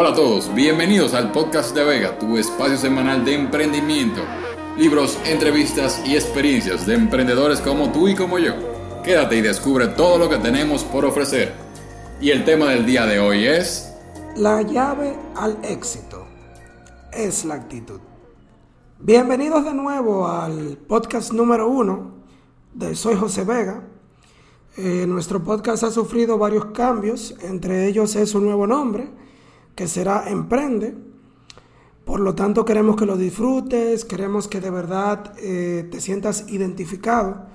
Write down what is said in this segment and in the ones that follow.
Hola a todos, bienvenidos al podcast de Vega, tu espacio semanal de emprendimiento, libros, entrevistas y experiencias de emprendedores como tú y como yo. Quédate y descubre todo lo que tenemos por ofrecer. Y el tema del día de hoy es... La llave al éxito es la actitud. Bienvenidos de nuevo al podcast número uno de Soy José Vega. Eh, nuestro podcast ha sufrido varios cambios, entre ellos es un nuevo nombre que será Emprende. Por lo tanto, queremos que lo disfrutes, queremos que de verdad eh, te sientas identificado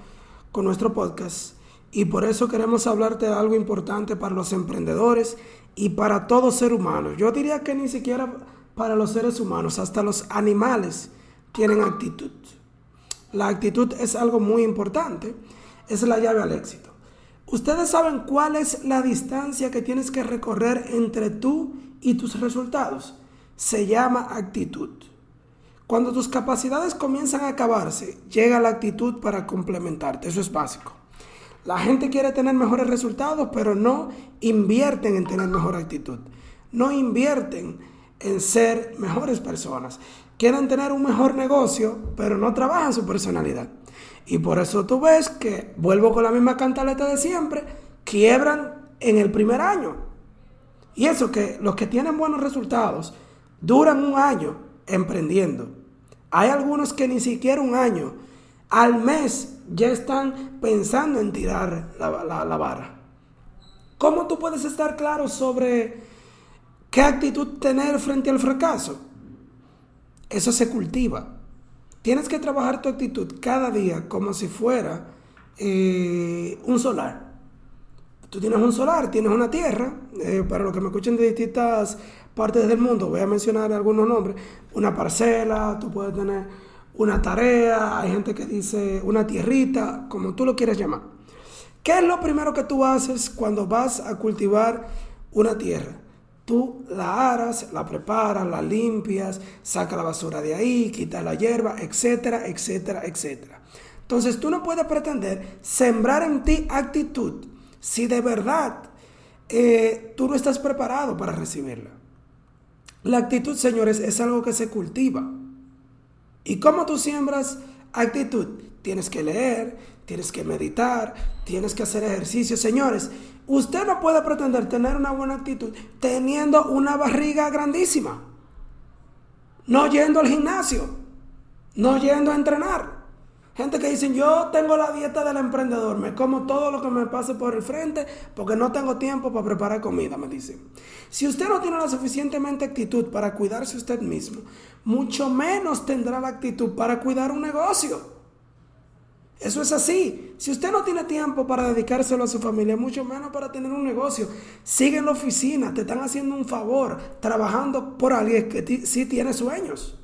con nuestro podcast. Y por eso queremos hablarte de algo importante para los emprendedores y para todo ser humano. Yo diría que ni siquiera para los seres humanos, hasta los animales tienen actitud. La actitud es algo muy importante, es la llave al éxito. Ustedes saben cuál es la distancia que tienes que recorrer entre tú y tus resultados. Se llama actitud. Cuando tus capacidades comienzan a acabarse, llega la actitud para complementarte. Eso es básico. La gente quiere tener mejores resultados, pero no invierten en tener mejor actitud. No invierten en ser mejores personas. Quieren tener un mejor negocio, pero no trabajan su personalidad. Y por eso tú ves que, vuelvo con la misma cantaleta de siempre, quiebran en el primer año. Y eso que los que tienen buenos resultados duran un año emprendiendo. Hay algunos que ni siquiera un año, al mes ya están pensando en tirar la, la vara. ¿Cómo tú puedes estar claro sobre qué actitud tener frente al fracaso? Eso se cultiva. Tienes que trabajar tu actitud cada día como si fuera eh, un solar. Tú tienes un solar, tienes una tierra, eh, para los que me escuchen de distintas partes del mundo, voy a mencionar algunos nombres, una parcela, tú puedes tener una tarea, hay gente que dice una tierrita, como tú lo quieras llamar. ¿Qué es lo primero que tú haces cuando vas a cultivar una tierra? Tú la aras, la preparas, la limpias, saca la basura de ahí, quita la hierba, etcétera, etcétera, etcétera. Entonces tú no puedes pretender sembrar en ti actitud si de verdad eh, tú no estás preparado para recibirla. La actitud, señores, es algo que se cultiva. ¿Y cómo tú siembras actitud? Tienes que leer, tienes que meditar, tienes que hacer ejercicio. Señores, usted no puede pretender tener una buena actitud teniendo una barriga grandísima. No yendo al gimnasio, no yendo a entrenar. Gente que dicen, yo tengo la dieta del emprendedor, me como todo lo que me pase por el frente porque no tengo tiempo para preparar comida, me dicen. Si usted no tiene la suficientemente actitud para cuidarse usted mismo, mucho menos tendrá la actitud para cuidar un negocio. Eso es así. Si usted no tiene tiempo para dedicárselo a su familia, mucho menos para tener un negocio. Sigue en la oficina, te están haciendo un favor, trabajando por alguien que sí tiene sueños.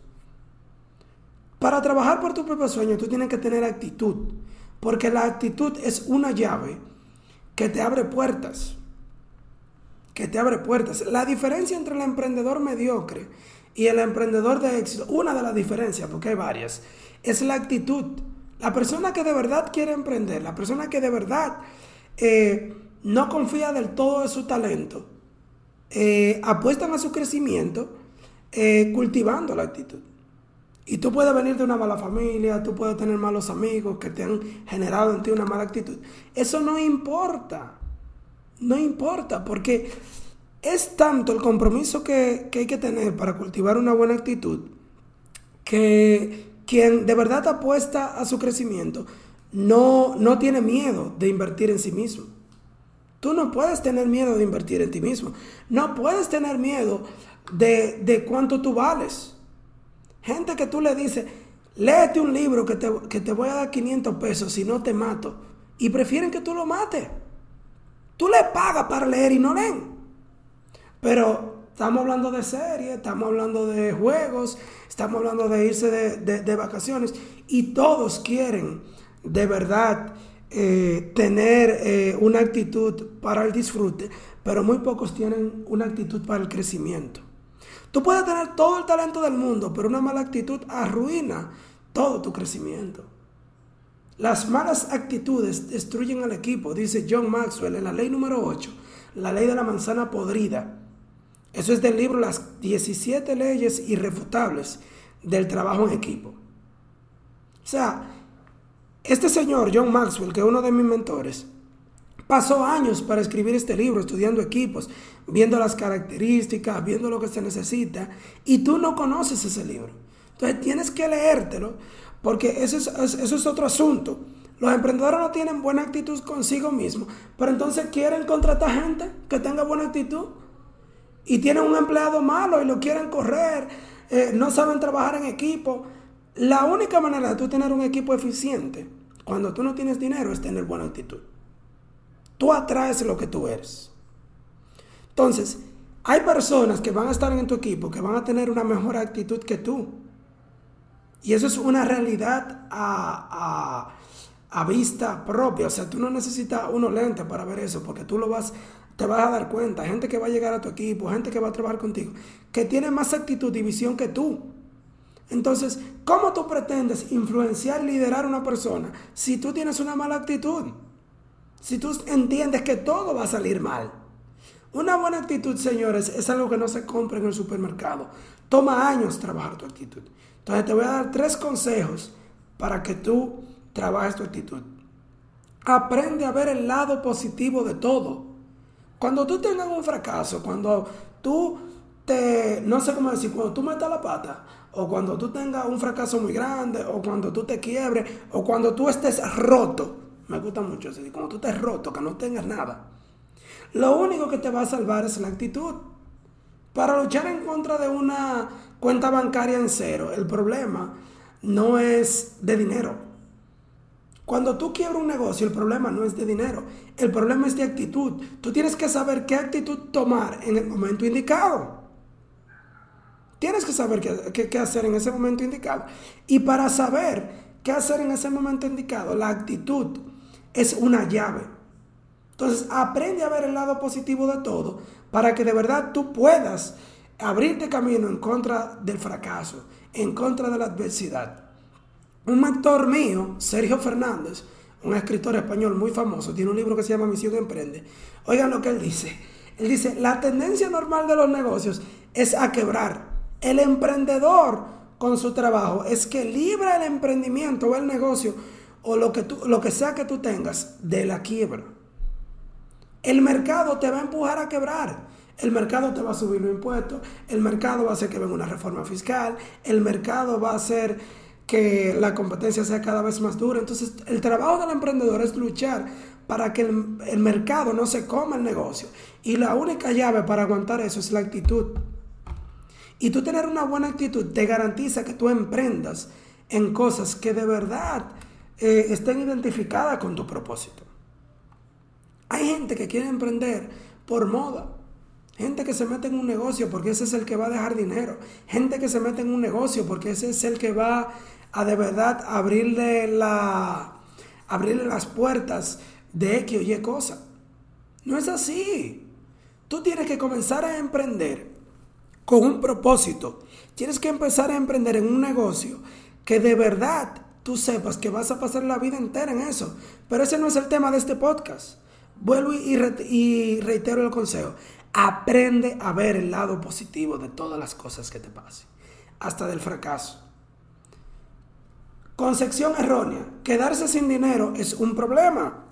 Para trabajar por tu propio sueño, tú tienes que tener actitud, porque la actitud es una llave que te abre puertas. Que te abre puertas. La diferencia entre el emprendedor mediocre y el emprendedor de éxito, una de las diferencias, porque hay varias, es la actitud. La persona que de verdad quiere emprender, la persona que de verdad eh, no confía del todo de su talento, eh, apuestan a su crecimiento eh, cultivando la actitud. Y tú puedes venir de una mala familia, tú puedes tener malos amigos que te han generado en ti una mala actitud. Eso no importa. No importa, porque es tanto el compromiso que, hay que tener para cultivar una buena actitud que quien de verdad apuesta a su crecimiento no, no tiene miedo de invertir en sí mismo. Tú no puedes tener miedo de invertir en ti mismo. No puedes tener miedo de, de cuánto tú vales. Gente que tú le dices, léete un libro que te, voy a dar 500 pesos si no te mato. Y prefieren que tú lo mates. Tú le pagas para leer y no leen. Pero estamos hablando de series, estamos hablando de juegos, estamos hablando de irse de, vacaciones. Y todos quieren de verdad eh, tener eh, una actitud para el disfrute, pero muy pocos tienen una actitud para el crecimiento. Tú puedes tener todo el talento del mundo, pero una mala actitud arruina todo tu crecimiento. Las malas actitudes destruyen al equipo, dice John Maxwell en la ley número 8, la ley de la manzana podrida. Eso es del libro Las 17 leyes irrefutables del trabajo en equipo. O sea, este señor, John Maxwell, que es uno de mis mentores, pasó años para escribir este libro, estudiando equipos, viendo las características, viendo lo que se necesita, y tú no conoces ese libro. Entonces tienes que leértelo, porque eso es, otro asunto. Los emprendedores no tienen buena actitud consigo mismos, pero entonces quieren contratar gente que tenga buena actitud y tienen un empleado malo y lo quieren correr, eh, no saben trabajar en equipo. La única manera de tú tener un equipo eficiente cuando tú no tienes dinero es tener buena actitud. Tú atraes lo que tú eres. Entonces, hay personas que van a estar en tu equipo que van a tener una mejor actitud que tú. Y eso es una realidad a, a, a vista propia. O sea, tú no necesitas unos lentes para ver eso, porque tú lo vas te vas a dar cuenta, gente que va a llegar a tu equipo, gente que va a trabajar contigo, que tiene más actitud y visión que tú. Entonces, ¿cómo tú pretendes influenciar liderar a una persona si tú tienes una mala actitud? Si tú entiendes que todo va a salir mal. Una buena actitud, señores, es algo que no se compra en el supermercado. Toma años trabajar tu actitud. Entonces te voy a dar tres consejos para que tú trabajes tu actitud. Aprende a ver el lado positivo de todo. Cuando tú tengas un fracaso, cuando tú te, no sé cómo decir, cuando tú metas la pata, o cuando tú tengas un fracaso muy grande, o cuando tú te quiebres, o cuando tú estés roto, me gusta mucho decir, cuando tú estés roto, que no tengas nada, lo único que te va a salvar es la actitud. Para luchar en contra de una cuenta bancaria en cero, el problema no es de dinero. Cuando tú quiebras un negocio, el problema no es de dinero, el problema es de actitud. Tú tienes que saber qué actitud tomar en el momento indicado. Tienes que saber qué, hacer en ese momento indicado. Y para saber qué hacer en ese momento indicado, la actitud es una llave. Entonces, aprende a ver el lado positivo de todo para que de verdad tú puedas abrirte camino en contra del fracaso, en contra de la adversidad. Un mentor mío, Sergio Fernández, un escritor español muy famoso, tiene un libro que se llama Misión Emprende. Oigan lo que él dice. Él dice, la tendencia normal de los negocios es a quebrar. El emprendedor con su trabajo es que libra el emprendimiento o el negocio o lo que, tú, lo que sea que tú tengas de la quiebra. El mercado te va a empujar a quebrar. El mercado te va a subir los impuestos, el mercado va a hacer que venga una reforma fiscal, el mercado va a hacer que la competencia sea cada vez más dura. Entonces, el trabajo del emprendedor es luchar para que el, mercado no se coma el negocio. Y la única llave para aguantar eso es la actitud. Y tú tener una buena actitud te garantiza que tú emprendas en cosas que de verdad eh, estén identificadas con tu propósito. Hay gente que quiere emprender por moda. Gente que se mete en un negocio porque ese es el que va a dejar dinero. Gente que se mete en un negocio porque ese es el que va a de verdad abrirle, la, abrirle las puertas de X o Y cosa. No es así. Tú tienes que comenzar a emprender con un propósito. Tienes que empezar a emprender en un negocio que de verdad tú sepas que vas a pasar la vida entera en eso. Pero ese no es el tema de este podcast. Vuelvo y, reitero el consejo. Aprende a ver el lado positivo de todas las cosas que te pasen, hasta del fracaso. Concepción errónea. Quedarse sin dinero es un problema.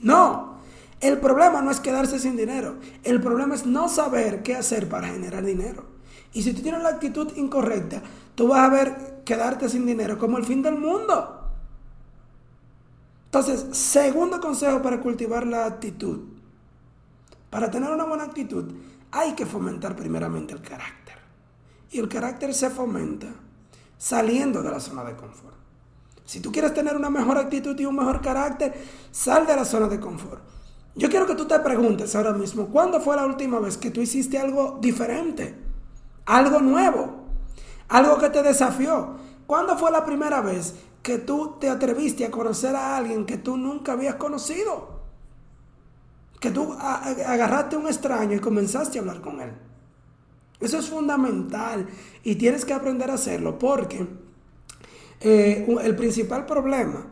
No. El problema no es quedarse sin dinero. El problema es no saber qué hacer para generar dinero. Y si tú tienes la actitud incorrecta, tú vas a ver quedarte sin dinero como el fin del mundo. Entonces, segundo consejo para cultivar la actitud. Para tener una buena actitud, hay que fomentar primeramente el carácter. Y el carácter se fomenta saliendo de la zona de confort. Si tú quieres tener una mejor actitud y un mejor carácter, sal de la zona de confort. Yo quiero que tú te preguntes ahora mismo, ¿cuándo fue la última vez que tú hiciste algo diferente? Algo nuevo, algo que te desafió. ¿Cuándo fue la primera vez que tú te atreviste a conocer a alguien que tú nunca habías conocido? Que tú agarraste a un extraño y comenzaste a hablar con él. Eso es fundamental y tienes que aprender a hacerlo porque eh, el principal problema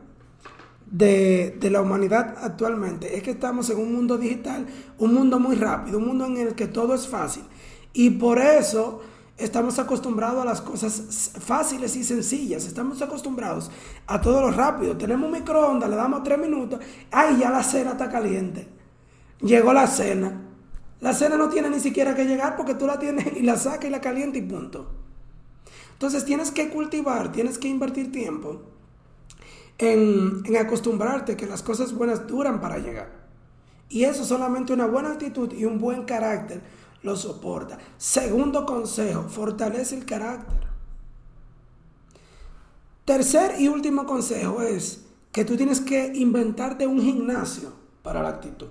de, de, la humanidad actualmente es que estamos en un mundo digital, un mundo muy rápido, un mundo en el que todo es fácil. Y por eso estamos acostumbrados a las cosas fáciles y sencillas. Estamos acostumbrados a todo lo rápido. Tenemos un microondas, le damos tres minutos. ¡Ay, ya la cena está caliente! Llegó la cena. La cena no tiene ni siquiera que llegar porque tú la tienes y la sacas y la calienta y punto. Entonces tienes que cultivar, tienes que invertir tiempo en, en acostumbrarte que las cosas buenas duran para llegar. Y eso solamente una buena actitud y un buen carácter lo soporta. Segundo consejo, fortalece el carácter. Tercer y último consejo es que tú tienes que inventarte un gimnasio para la actitud.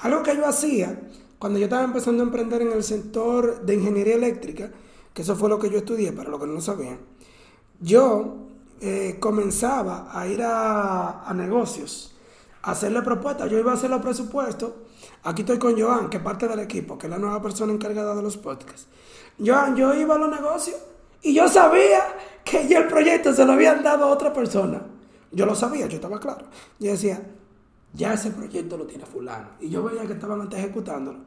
Algo que yo hacía cuando yo estaba empezando a emprender en el sector de ingeniería eléctrica, que eso fue lo que yo estudié, para los que no lo sabían, yo eh, comenzaba a ir a, a negocios, a hacerle propuestas. Yo iba a hacer los presupuestos Aquí estoy con Joan, que parte del equipo, que es la nueva persona encargada de los podcasts. Joan, yo iba a los negocios y yo sabía que ya el proyecto se lo habían dado a otra persona. Yo lo sabía, yo estaba claro. Yo decía, ya ese proyecto lo tiene fulano. Y yo veía que estaban antes ejecutándolo.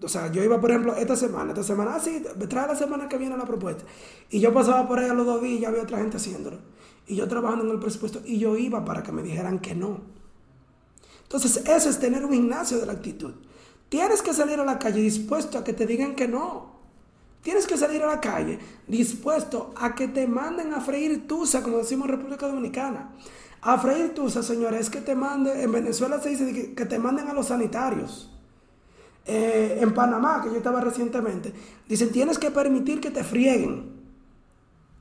O sea, yo iba, por ejemplo, esta semana, esta semana, ah, sí, trae la semana que viene la propuesta. Y yo pasaba por ahí a los dos días y ya había otra gente haciéndolo. Y yo trabajando en el presupuesto y yo iba para que me dijeran que no. Entonces, eso es tener un gimnasio de la actitud. Tienes que salir a la calle dispuesto a que te digan que no. Tienes que salir a la calle dispuesto a que te manden a freír tusa, como decimos en República Dominicana. A freír tusa, señores, es que te manden, en Venezuela se dice que, te manden a los sanitarios. Eh, en Panamá, que yo estaba recientemente, dicen tienes que permitir que te frieguen.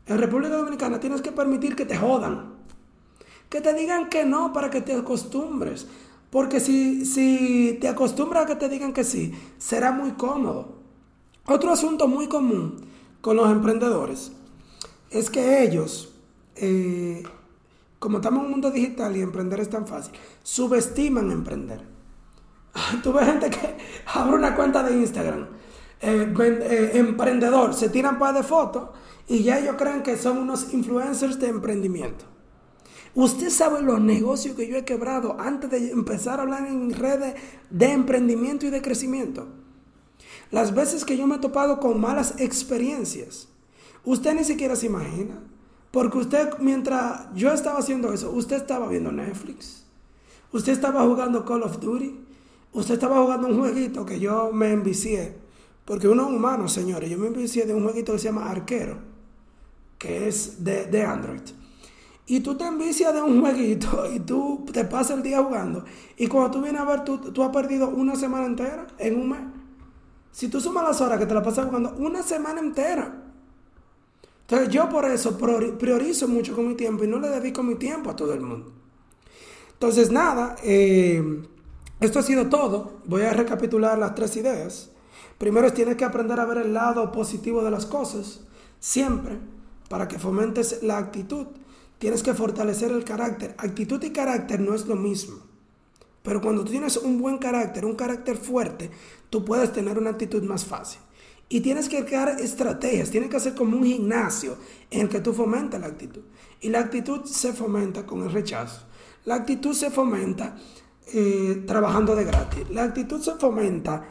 En República Dominicana tienes que permitir que te jodan. Que te digan que no para que te acostumbres. Porque si, si te acostumbras a que te digan que sí, será muy cómodo. Otro asunto muy común con los emprendedores es que ellos, eh, como estamos en un mundo digital y emprender es tan fácil, subestiman emprender. Tú ves gente que abre una cuenta de Instagram, eh, eh, emprendedor, se tiran para de fotos y ya ellos creen que son unos influencers de emprendimiento. Usted sabe los negocios que yo he quebrado antes de empezar a hablar en redes de emprendimiento y de crecimiento. Las veces que yo me he topado con malas experiencias. Usted ni siquiera se imagina. Porque usted, mientras yo estaba haciendo eso, usted estaba viendo Netflix. Usted estaba jugando Call of Duty. Usted estaba jugando un jueguito que yo me envicié. Porque uno es humano, señores. Yo me envicié de un jueguito que se llama Arquero. Que es de, de Android. Y tú te envicias de un jueguito y tú te pasas el día jugando. Y cuando tú vienes a ver, tú, tú has perdido una semana entera en un mes. Si tú sumas las horas que te la pasas jugando, una semana entera. Entonces yo por eso priorizo mucho con mi tiempo y no le dedico mi tiempo a todo el mundo. Entonces nada, eh, esto ha sido todo. Voy a recapitular las tres ideas. Primero es tienes que aprender a ver el lado positivo de las cosas, siempre, para que fomentes la actitud. Tienes que fortalecer el carácter. Actitud y carácter no es lo mismo. Pero cuando tú tienes un buen carácter, un carácter fuerte, tú puedes tener una actitud más fácil. Y tienes que crear estrategias, tienes que hacer como un gimnasio en el que tú fomentas la actitud. Y la actitud se fomenta con el rechazo. La actitud se fomenta eh, trabajando de gratis. La actitud se fomenta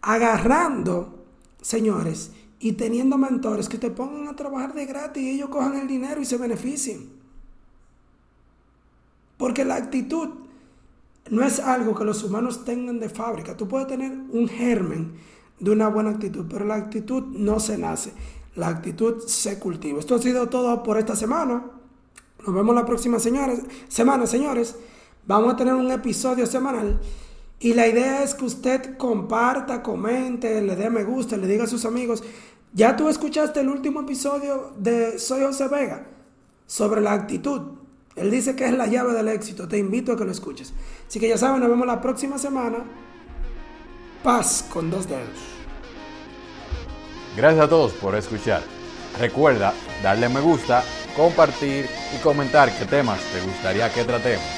agarrando, señores, y teniendo mentores que te pongan a trabajar de gratis y ellos cojan el dinero y se beneficien. Porque la actitud no es algo que los humanos tengan de fábrica. Tú puedes tener un germen de una buena actitud, pero la actitud no se nace. La actitud se cultiva. Esto ha sido todo por esta semana. Nos vemos la próxima semana, señores. Vamos a tener un episodio semanal. Y la idea es que usted comparta, comente, le dé me gusta, le diga a sus amigos. Ya tú escuchaste el último episodio de Soy José Vega sobre la actitud. Él dice que es la llave del éxito. Te invito a que lo escuches. Así que ya saben, nos vemos la próxima semana. Paz con dos dedos. Gracias a todos por escuchar. Recuerda darle me gusta, compartir y comentar qué temas te gustaría que tratemos.